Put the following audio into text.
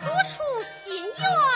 苦出心愿。